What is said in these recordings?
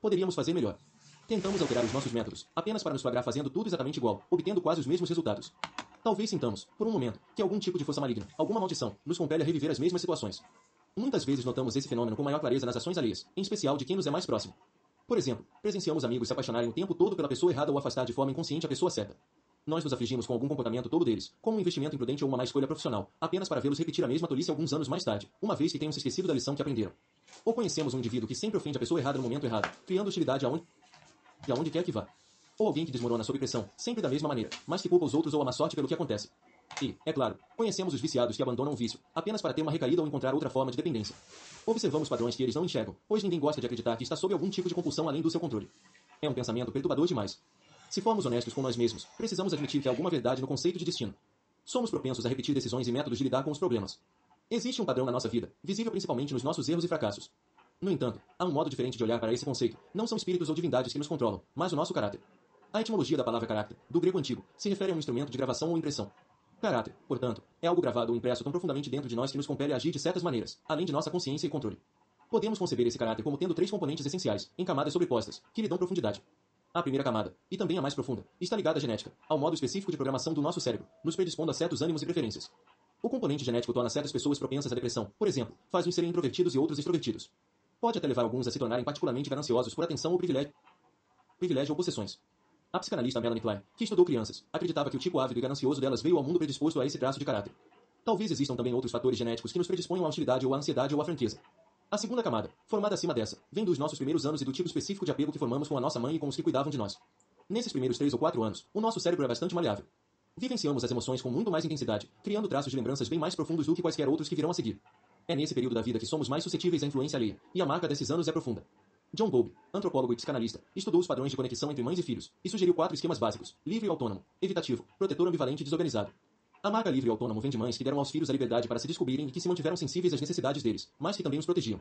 poderíamos fazer melhor. Tentamos alterar os nossos métodos, apenas para nos pagar fazendo tudo exatamente igual, obtendo quase os mesmos resultados. Talvez sintamos, por um momento, que algum tipo de força maligna, alguma maldição, nos compele a reviver as mesmas situações. Muitas vezes notamos esse fenômeno com maior clareza nas ações alheias, em especial de quem nos é mais próximo. Por exemplo, presenciamos amigos se apaixonarem o tempo todo pela pessoa errada ou afastar de forma inconsciente a pessoa certa. Nós nos afligimos com algum comportamento todo deles, como um investimento imprudente ou uma má escolha profissional, apenas para vê-los repetir a mesma tolice alguns anos mais tarde, uma vez que tenham se esquecido da lição que aprenderam. Ou conhecemos um indivíduo que sempre ofende a pessoa errada no momento errado, criando hostilidade aonde, aonde quer que vá. Ou alguém que desmorona sob pressão, sempre da mesma maneira, mas que culpa os outros ou a má sorte pelo que acontece. E, é claro, conhecemos os viciados que abandonam o vício, apenas para ter uma recaída ou encontrar outra forma de dependência. Observamos padrões que eles não enxergam, pois ninguém gosta de acreditar que está sob algum tipo de compulsão além do seu controle. É um pensamento perturbador demais. Se formos honestos com nós mesmos, precisamos admitir que há alguma verdade no conceito de destino. Somos propensos a repetir decisões e métodos de lidar com os problemas. Existe um padrão na nossa vida, visível principalmente nos nossos erros e fracassos. No entanto, há um modo diferente de olhar para esse conceito. Não são espíritos ou divindades que nos controlam, mas o nosso caráter. A etimologia da palavra caráter, do grego antigo, se refere a um instrumento de gravação ou impressão. Caráter, portanto, é algo gravado ou impresso tão profundamente dentro de nós que nos compele a agir de certas maneiras, além de nossa consciência e controle. Podemos conceber esse caráter como tendo três componentes essenciais, em camadas sobrepostas, que lhe dão profundidade. A primeira camada, e também a mais profunda, está ligada à genética, ao modo específico de programação do nosso cérebro, nos predispondo a certos ânimos e preferências. O componente genético torna certas pessoas propensas à depressão, por exemplo, faz-os serem introvertidos e outros extrovertidos. Pode até levar alguns a se tornarem particularmente gananciosos por atenção ou privilégio, privilégio ou possessões. A psicanalista Melanie Klein, que estudou crianças, acreditava que o tipo ávido e ganancioso delas veio ao mundo predisposto a esse traço de caráter. Talvez existam também outros fatores genéticos que nos predisponham à hostilidade ou à ansiedade ou à franqueza. A segunda camada, formada acima dessa, vem dos nossos primeiros anos e do tipo específico de apego que formamos com a nossa mãe e com os que cuidavam de nós. Nesses primeiros três ou quatro anos, o nosso cérebro é bastante maleável. Vivenciamos as emoções com muito mais intensidade, criando traços de lembranças bem mais profundos do que quaisquer outros que virão a seguir. É nesse período da vida que somos mais suscetíveis à influência alheia, e a marca desses anos é profunda. John Bowlby, antropólogo e psicanalista, estudou os padrões de conexão entre mães e filhos, e sugeriu quatro esquemas básicos, livre e autônomo, evitativo, protetor ambivalente e desorganizado. A marca livre e autônomo vem de mães que deram aos filhos a liberdade para se descobrirem e que se mantiveram sensíveis às necessidades deles, mas que também os protegiam.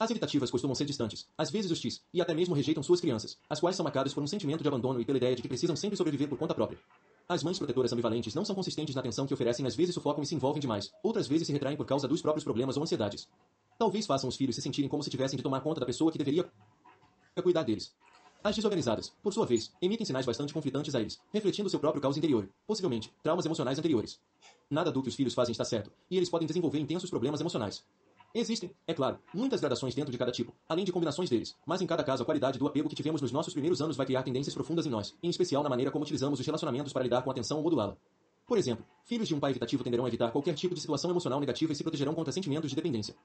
As evitativas costumam ser distantes, às vezes hostis, e até mesmo rejeitam suas crianças, as quais são marcadas por um sentimento de abandono e pela ideia de que precisam sempre sobreviver por conta própria. As mães protetoras ambivalentes não são consistentes na atenção que oferecem, às vezes sufocam e se envolvem demais, outras vezes se retraem por causa dos próprios problemas ou ansiedades. Talvez façam os filhos se sentirem como se tivessem de tomar conta da pessoa que deveria cuidar deles. As desorganizadas, por sua vez, emitem sinais bastante conflitantes a eles, refletindo seu próprio caos interior, possivelmente, traumas emocionais anteriores. Nada do que os filhos fazem está certo, e eles podem desenvolver intensos problemas emocionais. Existem, é claro, muitas gradações dentro de cada tipo, além de combinações deles, mas em cada caso a qualidade do apego que tivemos nos nossos primeiros anos vai criar tendências profundas em nós, em especial na maneira como utilizamos os relacionamentos para lidar com a atenção ou modulá-la. Por exemplo, filhos de um pai evitativo tenderão a evitar qualquer tipo de situação emocional negativa e se protegerão contra sentimentos de dependência.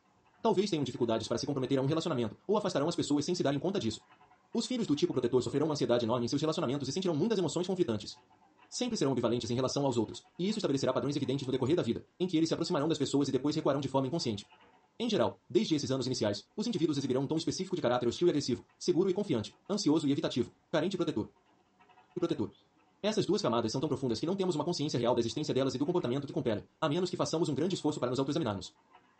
Talvez tenham dificuldades para se comprometer a um relacionamento, ou afastarão as pessoas sem se darem conta disso. Os filhos do tipo protetor sofrerão uma ansiedade enorme em seus relacionamentos e sentirão muitas emoções conflitantes. Sempre serão ambivalentes em relação aos outros, e isso estabelecerá padrões evidentes no decorrer da vida, em que eles se aproximarão das pessoas e depois recuarão de forma inconsciente. Em geral, desde esses anos iniciais, os indivíduos exibirão um tom específico de caráter hostil e agressivo, seguro e confiante, ansioso e evitativo, carente e protetor. E protetor. Essas duas camadas são tão profundas que não temos uma consciência real da existência delas e do comportamento que compele, a menos que façamos um grande esforço para nos autoexaminarmos.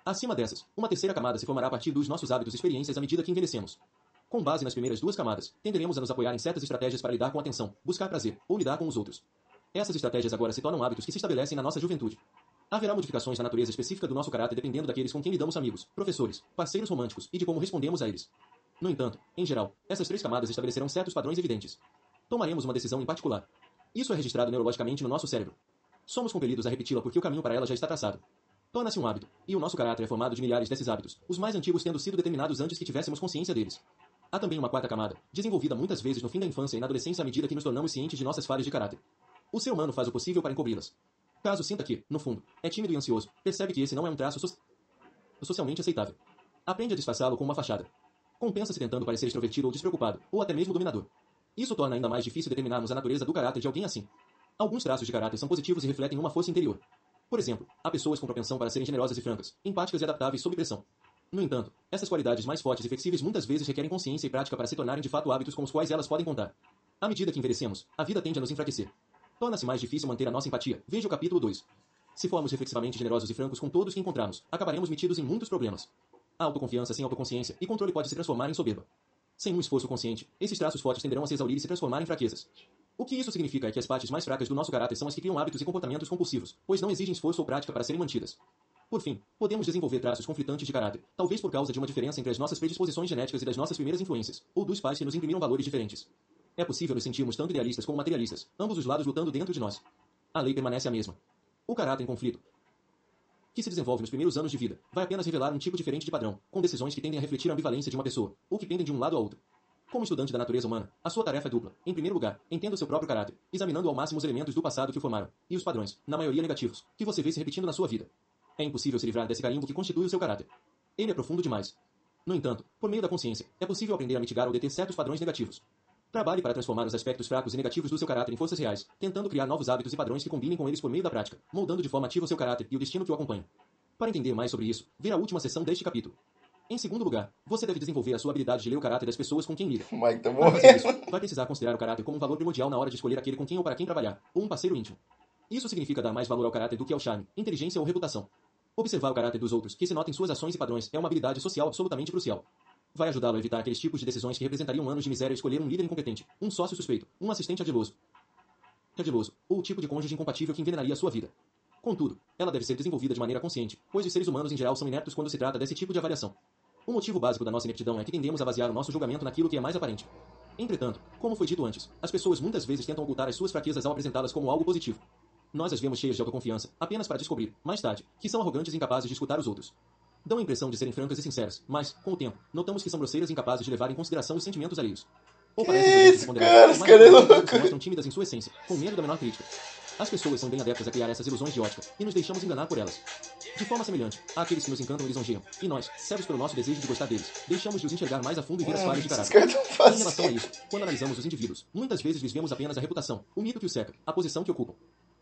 Acima dessas, uma terceira camada se formará a partir dos nossos hábitos e experiências à medida que envelhecemos. Com base nas primeiras duas camadas, tenderemos a nos apoiar em certas estratégias para lidar com a atenção, buscar prazer ou lidar com os outros. Essas estratégias agora se tornam hábitos que se estabelecem na nossa juventude. Haverá modificações na natureza específica do nosso caráter dependendo daqueles com quem lidamos amigos, professores, parceiros românticos e de como respondemos a eles. No entanto, em geral, essas três camadas estabelecerão certos padrões evidentes. Tomaremos uma decisão em particular. Isso é registrado neurologicamente no nosso cérebro. Somos compelidos a repeti-la porque o caminho para ela já está traçado. Torna-se um hábito, e o nosso caráter é formado de milhares desses hábitos, os mais antigos tendo sido determinados antes que tivéssemos consciência deles. Há também uma quarta camada, desenvolvida muitas vezes no fim da infância e na adolescência à medida que nos tornamos cientes de nossas falhas de caráter. O ser humano faz o possível para encobri-las, Caso sinta que, no fundo, é tímido e ansioso, percebe que esse não é um traço so socialmente aceitável. Aprende a disfarçá-lo com uma fachada. Compensa-se tentando parecer extrovertido ou despreocupado, ou até mesmo dominador. Isso torna ainda mais difícil determinarmos a natureza do caráter de alguém assim. Alguns traços de caráter são positivos e refletem uma força interior. Por exemplo, há pessoas com propensão para serem generosas e francas, empáticas e adaptáveis sob pressão. No entanto, essas qualidades mais fortes e flexíveis muitas vezes requerem consciência e prática para se tornarem de fato hábitos com os quais elas podem contar. À medida que envelhecemos, a vida tende a nos enfraquecer. Torna-se mais difícil manter a nossa empatia. Veja o capítulo 2. Se formos reflexivamente generosos e francos com todos que encontramos, acabaremos metidos em muitos problemas. A autoconfiança sem autoconsciência e controle pode se transformar em soberba. Sem um esforço consciente, esses traços fortes tenderão a se exaurir e se transformar em fraquezas. O que isso significa é que as partes mais fracas do nosso caráter são as que criam hábitos e comportamentos compulsivos, pois não exigem esforço ou prática para serem mantidas. Por fim, podemos desenvolver traços conflitantes de caráter, talvez por causa de uma diferença entre as nossas predisposições genéticas e das nossas primeiras influências, ou dos pais que nos imprimiram valores diferentes. É possível nos sentirmos tanto idealistas como materialistas, ambos os lados lutando dentro de nós. A lei permanece a mesma. O caráter em conflito, que se desenvolve nos primeiros anos de vida, vai apenas revelar um tipo diferente de padrão, com decisões que tendem a refletir a ambivalência de uma pessoa, ou que pendem de um lado a outro. Como estudante da natureza humana, a sua tarefa é dupla. Em primeiro lugar, entenda o seu próprio caráter, examinando ao máximo os elementos do passado que o formaram, e os padrões, na maioria negativos, que você vê se repetindo na sua vida. É impossível se livrar desse carimbo que constitui o seu caráter. Ele é profundo demais. No entanto, por meio da consciência, é possível aprender a mitigar ou deter certos padrões negativos. Trabalhe para transformar os aspectos fracos e negativos do seu caráter em forças reais, tentando criar novos hábitos e padrões que combinem com eles por meio da prática, moldando de forma ativa o seu caráter e o destino que o acompanha. Para entender mais sobre isso, ver a última sessão deste capítulo. Em segundo lugar, você deve desenvolver a sua habilidade de ler o caráter das pessoas com quem lida. Mike tá morrendo. isso, vai precisar considerar o caráter como um valor primordial na hora de escolher aquele com quem ou para quem trabalhar, ou um parceiro íntimo. Isso significa dar mais valor ao caráter do que ao charme, inteligência ou reputação. Observar o caráter dos outros, que se nota em suas ações e padrões, é uma habilidade social absolutamente crucial. Vai ajudá-lo a evitar aqueles tipos de decisões que representariam anos de miséria escolher um líder incompetente, um sócio suspeito, um assistente ardiloso, ardiloso, ou o tipo de cônjuge incompatível que envenenaria a sua vida. Contudo, ela deve ser desenvolvida de maneira consciente, pois os seres humanos em geral são ineptos quando se trata desse tipo de avaliação. O motivo básico da nossa ineptidão é que tendemos a basear o nosso julgamento naquilo que é mais aparente. Entretanto, como foi dito antes, as pessoas muitas vezes tentam ocultar as suas fraquezas ao apresentá-las como algo positivo. Nós as vemos cheias de autoconfiança, apenas para descobrir, mais tarde, que são arrogantes e incapazes de escutar os outros. Dão a impressão de serem francas e sinceras, mas, com o tempo, notamos que são grosseiras e incapazes de levar em consideração os sentimentos alheios. Ou parecem isso, cara? Esse cara é louco. mostram tímidas em sua essência, com medo da menor crítica. As pessoas são bem adeptas a criar essas ilusões de ótica, e nos deixamos enganar por elas. De forma semelhante, há aqueles que nos encantam e lisonjeiam, e nós, cegos pelo nosso desejo de gostar deles, deixamos de os enxergar mais a fundo e ver as falhas de caráter. Em relação a isso, quando analisamos os indivíduos, muitas vezes lhes vemos apenas a reputação, o mito que os cerca, a posição que ocupam.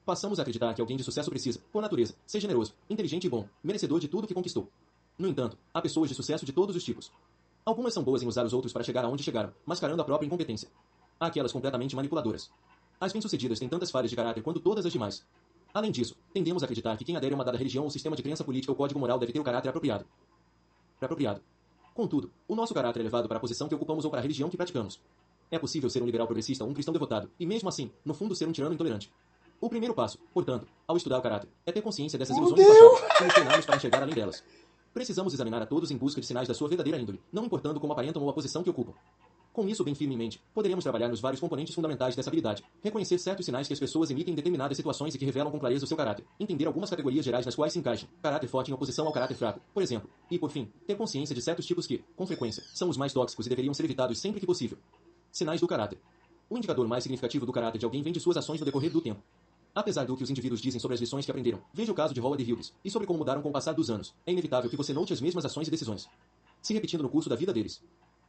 Passamos a acreditar que alguém de sucesso precisa, por natureza, ser generoso, inteligente e bom, merecedor de tudo que conquistou. No entanto, há pessoas de sucesso de todos os tipos. Algumas são boas em usar os outros para chegar aonde chegaram, mascarando a própria incompetência. Há aquelas completamente manipuladoras. As bem-sucedidas têm tantas falhas de caráter quanto todas as demais. Além disso, tendemos a acreditar que quem adere a uma dada religião ou sistema de crença política ou código moral deve ter o caráter apropriado. Apropriado. Contudo, o nosso caráter é levado para a posição que ocupamos ou para a religião que praticamos. É possível ser um liberal progressista ou um cristão devotado, e mesmo assim, no fundo, ser um tirano intolerante. O primeiro passo, portanto, ao estudar o caráter, é ter consciência dessas Meu ilusões do passado e nos treinarmos para enxergar além delas. Precisamos examinar a todos em busca de sinais da sua verdadeira índole, não importando como aparentam ou a posição que ocupam. Com isso bem firme em mente, poderemos trabalhar nos vários componentes fundamentais dessa habilidade, reconhecer certos sinais que as pessoas emitem em determinadas situações e que revelam com clareza o seu caráter, entender algumas categorias gerais nas quais se encaixam, caráter forte em oposição ao caráter fraco, por exemplo, e, por fim, ter consciência de certos tipos que, com frequência, são os mais tóxicos e deveriam ser evitados sempre que possível. Sinais do caráter. O indicador mais significativo do caráter de alguém vem de suas ações no decorrer do tempo. Apesar do que os indivíduos dizem sobre as lições que aprenderam, veja o caso de Howard Hughes e sobre como mudaram com o passar dos anos. É inevitável que você note as mesmas ações e decisões, se repetindo no curso da vida deles.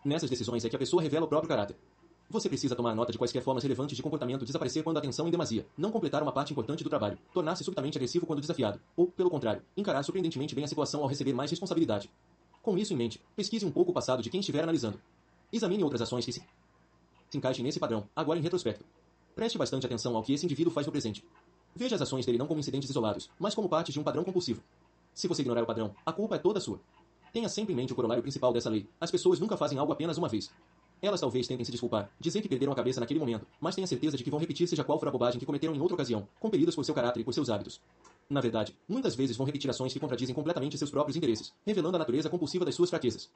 Nessas decisões é que a pessoa revela o próprio caráter. Você precisa tomar nota de quaisquer formas relevantes de comportamento desaparecer quando a atenção em demasia, não completar uma parte importante do trabalho, tornar-se subitamente agressivo quando desafiado, ou, pelo contrário, encarar surpreendentemente bem a situação ao receber mais responsabilidade. Com isso em mente, pesquise um pouco o passado de quem estiver analisando. Examine outras ações que se, se encaixem nesse padrão, agora em retrospecto. Preste bastante atenção ao que esse indivíduo faz no presente. Veja as ações dele não como incidentes isolados, mas como parte de um padrão compulsivo. Se você ignorar o padrão, a culpa é toda sua. Tenha sempre em mente o corolário principal dessa lei. As pessoas nunca fazem algo apenas uma vez. Elas talvez tentem se desculpar, dizer que perderam a cabeça naquele momento, mas tenha certeza de que vão repetir seja qual for a bobagem que cometeram em outra ocasião, compelidas por seu caráter e por seus hábitos. Na verdade, muitas vezes vão repetir ações que contradizem completamente seus próprios interesses, revelando a natureza compulsiva das suas fraquezas.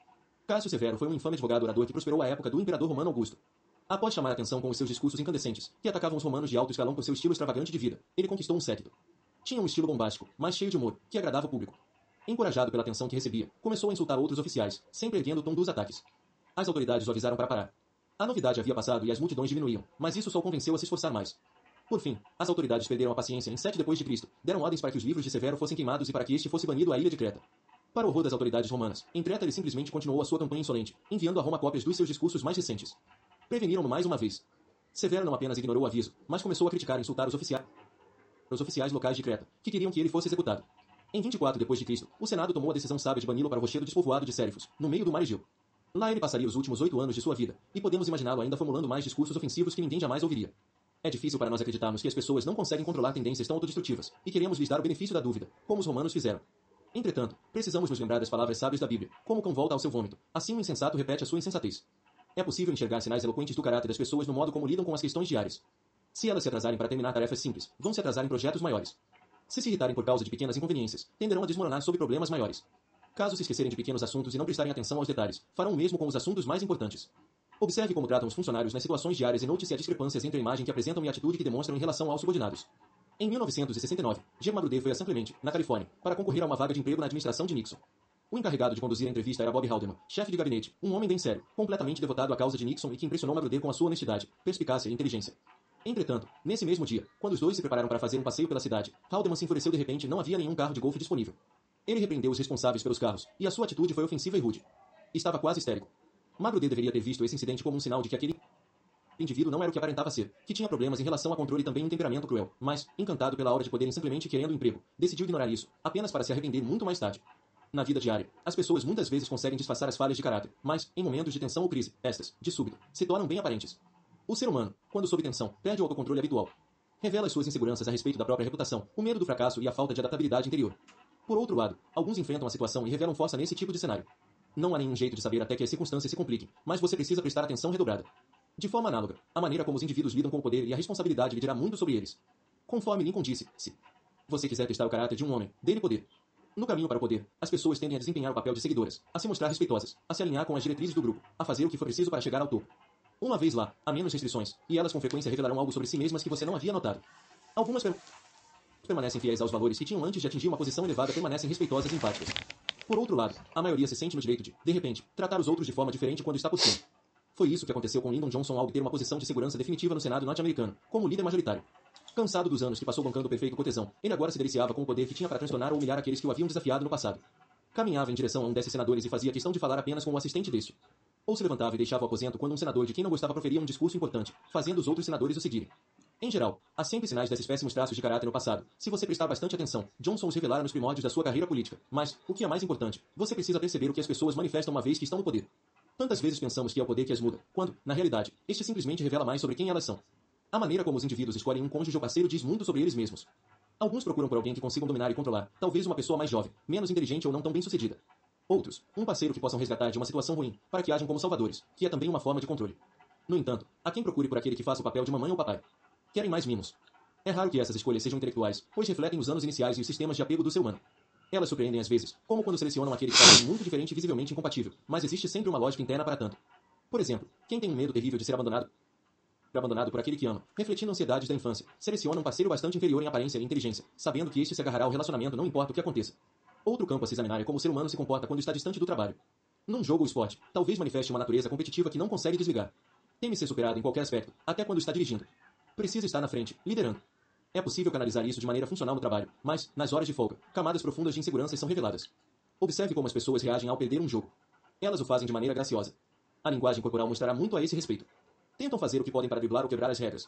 Cássio Severo foi um infame advogado orador que prosperou à época do imperador romano Augusto. Após chamar a atenção com os seus discursos incandescentes, que atacavam os romanos de alto escalão por seu estilo extravagante de vida, ele conquistou um séquito. Tinha um estilo bombástico, mas cheio de humor, que agradava o público. Encorajado pela atenção que recebia, começou a insultar outros oficiais, sempre erguendo o tom dos ataques. As autoridades o avisaram para parar. A novidade havia passado e as multidões diminuíam, mas isso só o convenceu a se esforçar mais. Por fim, as autoridades perderam a paciência em 7 depois de Cristo, deram ordens para que os livros de Severo fossem queimados e para que este fosse banido à ilha de Creta. Para o horror das autoridades romanas, em Creta ele simplesmente continuou a sua campanha insolente, enviando a Roma cópias dos seus discursos mais recentes. Preveniram-no mais uma vez. Severo não apenas ignorou o aviso, mas começou a criticar e insultar os oficiais, os oficiais locais de Creta, que queriam que ele fosse executado. Em 24 depois de Cristo, o Senado tomou a decisão sábia de bani-lo para o rochedo despovoado de Sérifos, no meio do mar Egeu. Lá ele passaria os últimos oito anos de sua vida, e podemos imaginá-lo ainda formulando mais discursos ofensivos que ninguém jamais ouviria. É difícil para nós acreditarmos que as pessoas não conseguem controlar tendências tão autodestrutivas, e queremos lhes dar o benefício da dúvida, como os romanos fizeram. Entretanto, precisamos nos lembrar das palavras sábias da Bíblia, como cão volta ao seu vômito, assim o insensato repete a sua insensatez. É possível enxergar sinais eloquentes do caráter das pessoas no modo como lidam com as questões diárias. Se elas se atrasarem para terminar tarefas simples, vão se atrasar em projetos maiores. Se se irritarem por causa de pequenas inconveniências, tenderão a desmoronar sob problemas maiores. Caso se esquecerem de pequenos assuntos e não prestarem atenção aos detalhes, farão o mesmo com os assuntos mais importantes. Observe como tratam os funcionários nas situações diárias e note se há discrepâncias entre a imagem que apresentam e a atitude que demonstram em relação aos subordinados. Em 1969, G. Magruder foi a San Clemente, na Califórnia, para concorrer a uma vaga de emprego na administração de Nixon. O encarregado de conduzir a entrevista era Bob Haldeman, chefe de gabinete, um homem bem sério, completamente devotado à causa de Nixon e que impressionou Magruder com a sua honestidade, perspicácia e inteligência. Entretanto, nesse mesmo dia, quando os dois se prepararam para fazer um passeio pela cidade, Haldeman se enfureceu de repente não havia nenhum carro de golfe disponível. Ele repreendeu os responsáveis pelos carros, e a sua atitude foi ofensiva e rude. Estava quase histérico. Magruder deveria ter visto esse incidente como um sinal de que aquele indivíduo não era o que aparentava ser, que tinha problemas em relação a controle e também um temperamento cruel, mas, encantado pela aura de poder simplesmente querendo um emprego, decidiu ignorar isso, apenas para se arrepender muito mais tarde. Na vida diária, as pessoas muitas vezes conseguem disfarçar as falhas de caráter, mas, em momentos de tensão ou crise, estas, de súbito, se tornam bem aparentes. O ser humano, quando sob tensão, perde o autocontrole habitual. Revela as suas inseguranças a respeito da própria reputação, o medo do fracasso e a falta de adaptabilidade interior. Por outro lado, alguns enfrentam a situação e revelam força nesse tipo de cenário. Não há nenhum jeito de saber até que as circunstâncias se compliquem, mas você precisa prestar atenção redobrada. De forma análoga, a maneira como os indivíduos lidam com o poder e a responsabilidade lhe dirá muito sobre eles. Conforme Lincoln disse, se você quiser testar o caráter de um homem, dê-lhe poder. No caminho para o poder, as pessoas tendem a desempenhar o papel de seguidoras, a se mostrar respeitosas, a se alinhar com as diretrizes do grupo, a fazer o que for preciso para chegar ao topo. Uma vez lá, há menos restrições, e elas com frequência revelarão algo sobre si mesmas que você não havia notado. Algumas per permanecem fiéis aos valores que tinham antes de atingir uma posição elevada permanecem respeitosas e empáticas. Por outro lado, a maioria se sente no direito de, de repente, tratar os outros de forma diferente quando está por cima. Foi isso que aconteceu com Lyndon Johnson ao obter uma posição de segurança definitiva no Senado norte-americano, como líder majoritário. Cansado dos anos que passou bancando o perfeito cotesão, ele agora se deliciava com o poder que tinha para transtornar ou humilhar aqueles que o haviam desafiado no passado. Caminhava em direção a um desses senadores e fazia questão de falar apenas com o assistente deste. Ou se levantava e deixava o aposento quando um senador de quem não gostava proferia um discurso importante, fazendo os outros senadores o seguirem. Em geral, há sempre sinais desses péssimos traços de caráter no passado. Se você prestar bastante atenção, Johnson os revelara nos primórdios da sua carreira política. Mas, o que é mais importante, você precisa perceber o que as pessoas manifestam uma vez que estão no poder. Tantas vezes pensamos que é o poder que as muda, quando, na realidade, este simplesmente revela mais sobre quem elas são. A maneira como os indivíduos escolhem um cônjuge ou parceiro diz muito sobre eles mesmos. Alguns procuram por alguém que consigam dominar e controlar, talvez uma pessoa mais jovem, menos inteligente ou não tão bem sucedida. Outros, um parceiro que possam resgatar de uma situação ruim, para que ajam como salvadores, que é também uma forma de controle. No entanto, há quem procure por aquele que faça o papel de mamãe ou papai. Querem mais mimos. É raro que essas escolhas sejam intelectuais, pois refletem os anos iniciais e os sistemas de apego do ser humano. Elas surpreendem às vezes, como quando selecionam aquele que parece muito diferente e visivelmente incompatível, mas existe sempre uma lógica interna para tanto. Por exemplo, quem tem um medo terrível de ser abandonado abandonado por aquele que ama, refletindo ansiedades da infância, seleciona um parceiro bastante inferior em aparência e inteligência, sabendo que este se agarrará ao relacionamento não importa o que aconteça. Outro campo a se examinar é como o ser humano se comporta quando está distante do trabalho. Num jogo ou esporte, talvez manifeste uma natureza competitiva que não consegue desligar. Teme ser superado em qualquer aspecto, até quando está dirigindo. Precisa estar na frente, liderando. É possível canalizar isso de maneira funcional no trabalho, mas, nas horas de folga, camadas profundas de insegurança são reveladas. Observe como as pessoas reagem ao perder um jogo. Elas o fazem de maneira graciosa. A linguagem corporal mostrará muito a esse respeito. Tentam fazer o que podem para driblar ou quebrar as regras.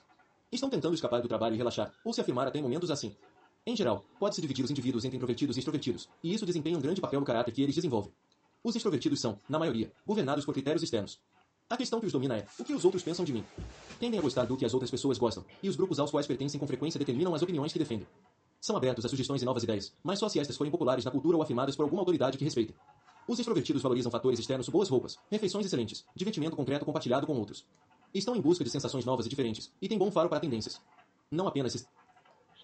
Estão tentando escapar do trabalho e relaxar, ou se afirmar até em momentos assim. Em geral, pode-se dividir os indivíduos entre introvertidos e extrovertidos, e isso desempenha um grande papel no caráter que eles desenvolvem. Os extrovertidos são, na maioria, governados por critérios externos. A questão que os domina é: o que os outros pensam de mim? Tendem a gostar do que as outras pessoas gostam, e os grupos aos quais pertencem com frequência determinam as opiniões que defendem. São abertos a sugestões e novas ideias, mas só se estas forem populares na cultura ou afirmadas por alguma autoridade que respeitem. Os extrovertidos valorizam fatores externos boas roupas, refeições excelentes, divertimento concreto compartilhado com outros. Estão em busca de sensações novas e diferentes, e têm bom faro para tendências. Não apenas se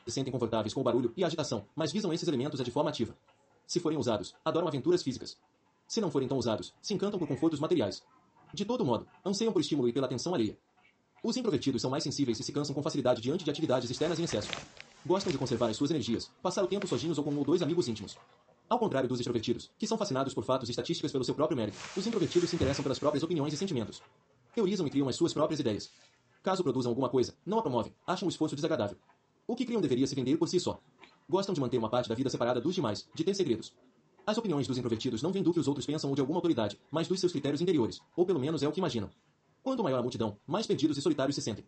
se sentem confortáveis com o barulho e a agitação, mas visam esses elementos de forma ativa. Se forem usados, adoram aventuras físicas. Se não forem tão usados, se encantam por confortos materiais. De todo modo, anseiam por estímulo e pela atenção alheia. Os introvertidos são mais sensíveis e se cansam com facilidade diante de atividades externas em excesso. Gostam de conservar as suas energias, passar o tempo sozinhos ou com um ou dois amigos íntimos. Ao contrário dos extrovertidos, que são fascinados por fatos e estatísticas pelo seu próprio mérito, os introvertidos se interessam pelas próprias opiniões e sentimentos. Teorizam e criam as suas próprias ideias. Caso produzam alguma coisa, não a promovem, acham o esforço desagradável. O que criam deveria se vender por si só. Gostam de manter uma parte da vida separada dos demais, de ter segredos. As opiniões dos introvertidos não vêm do que os outros pensam ou de alguma autoridade, mas dos seus critérios interiores, ou pelo menos é o que imaginam. Quanto maior a multidão, mais perdidos e solitários se sentem.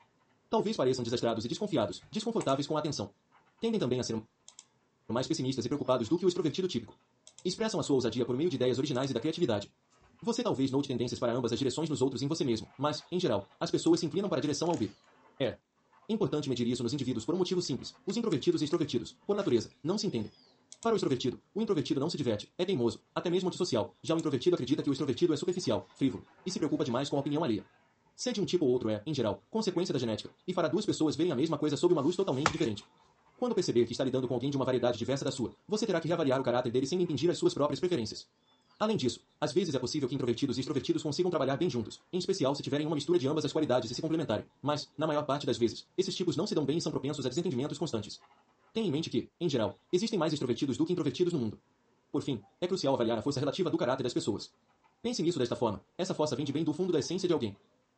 Talvez pareçam desastrados e desconfiados, desconfortáveis com a atenção. Tendem também a ser mais pessimistas e preocupados do que o extrovertido típico. Expressam a sua ousadia por meio de ideias originais e da criatividade. Você talvez note tendências para ambas as direções nos outros e em você mesmo, mas, em geral, as pessoas se inclinam para a direção ao B. É, importante medir isso nos indivíduos por um motivo simples. Os introvertidos e extrovertidos, por natureza, não se entendem. Para o extrovertido, o introvertido não se diverte, é teimoso, até mesmo antissocial. Já o introvertido acredita que o extrovertido é superficial, frívolo, e se preocupa demais com a opinião alheia. Ser de um tipo ou outro é, em geral, consequência da genética, e fará duas pessoas verem a mesma coisa sob uma luz totalmente diferente. Quando perceber que está lidando com alguém de uma variedade diversa da sua, você terá que reavaliar o caráter dele sem impingir as suas próprias preferências. Além disso, às vezes é possível que introvertidos e extrovertidos consigam trabalhar bem juntos, em especial se tiverem uma mistura de ambas as qualidades e se complementarem, mas, na maior parte das vezes, esses tipos não se dão bem e são propensos a desentendimentos constantes. Tenha em mente que, em geral, existem mais extrovertidos do que introvertidos no mundo. Por fim, é crucial avaliar a força relativa do caráter das pessoas. Pense nisso desta forma: essa força vem de bem do fundo da essência de alguém.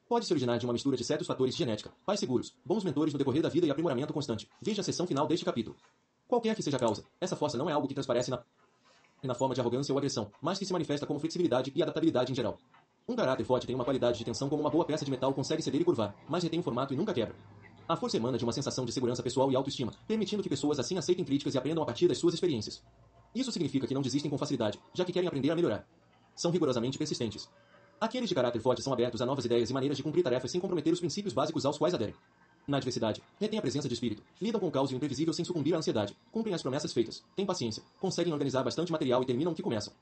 Pode se originar de uma mistura de certos fatores genética, pais seguros, bons mentores no decorrer da vida e aprimoramento constante. Veja a seção final deste capítulo. Qualquer que seja a causa, essa força não é algo que transparece na, na forma de arrogância ou agressão, mas que se manifesta como flexibilidade e adaptabilidade em geral. Um caráter forte tem uma qualidade de tensão como uma boa peça de metal consegue ceder e curvar, mas retém o formato e nunca quebra. A força emana de uma sensação de segurança pessoal e autoestima, permitindo que pessoas assim aceitem críticas e aprendam a partir das suas experiências. Isso significa que não desistem com facilidade, já que querem aprender a melhorar. São rigorosamente persistentes. Aqueles de caráter forte são abertos a novas ideias e maneiras de cumprir tarefas sem comprometer os princípios básicos aos quais aderem. Na adversidade, retêm a presença de espírito, lidam com o caos e o imprevisível sem sucumbir à ansiedade, cumprem as promessas feitas, têm paciência, conseguem organizar bastante material e terminam o que começam.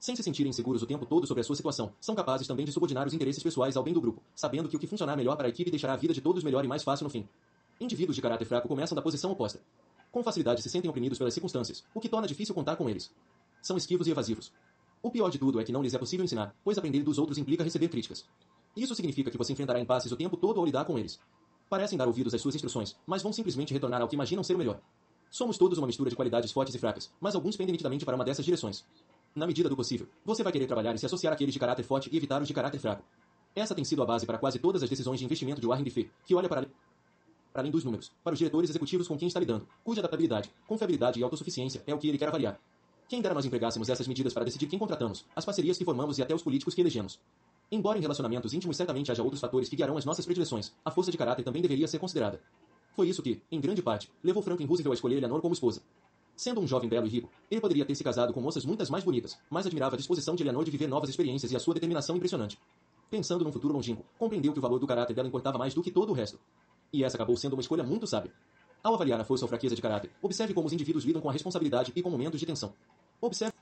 Sem se sentirem seguros o tempo todo sobre a sua situação, são capazes também de subordinar os interesses pessoais ao bem do grupo, sabendo que o que funcionar melhor para a equipe deixará a vida de todos melhor e mais fácil no fim. Indivíduos de caráter fraco começam da posição oposta. Com facilidade se sentem oprimidos pelas circunstâncias, o que torna difícil contar com eles. São esquivos e evasivos. O pior de tudo é que não lhes é possível ensinar, pois aprender dos outros implica receber críticas. Isso significa que você enfrentará impasses o tempo todo ao lidar com eles. Parecem dar ouvidos às suas instruções, mas vão simplesmente retornar ao que imaginam ser o melhor. Somos todos uma mistura de qualidades fortes e fracas, mas alguns pendem nitidamente para uma dessas direções. Na medida do possível, você vai querer trabalhar e se associar àqueles de caráter forte e evitar os de caráter fraco. Essa tem sido a base para quase todas as decisões de investimento de Warren Buffett, que olha para para além dos números, para os diretores executivos com quem está lidando, cuja adaptabilidade, confiabilidade e autossuficiência é o que ele quer avaliar. Quem dera nós empregássemos essas medidas para decidir quem contratamos, as parcerias que formamos e até os políticos que elegemos. Embora em relacionamentos íntimos certamente haja outros fatores que guiarão as nossas predileções, a força de caráter também deveria ser considerada. Foi isso que, em grande parte, levou Franklin Roosevelt a escolher Eleanor como esposa. Sendo um jovem belo e rico, ele poderia ter se casado com moças muitas mais bonitas, mas admirava a disposição de Eleanor de viver novas experiências e a sua determinação impressionante. Pensando num futuro longínquo, compreendeu que o valor do caráter dela importava mais do que todo o resto. E essa acabou sendo uma escolha muito sábia. Ao avaliar a força ou fraqueza de caráter, observe como os indivíduos lidam com a responsabilidade e com momentos de tensão. Observe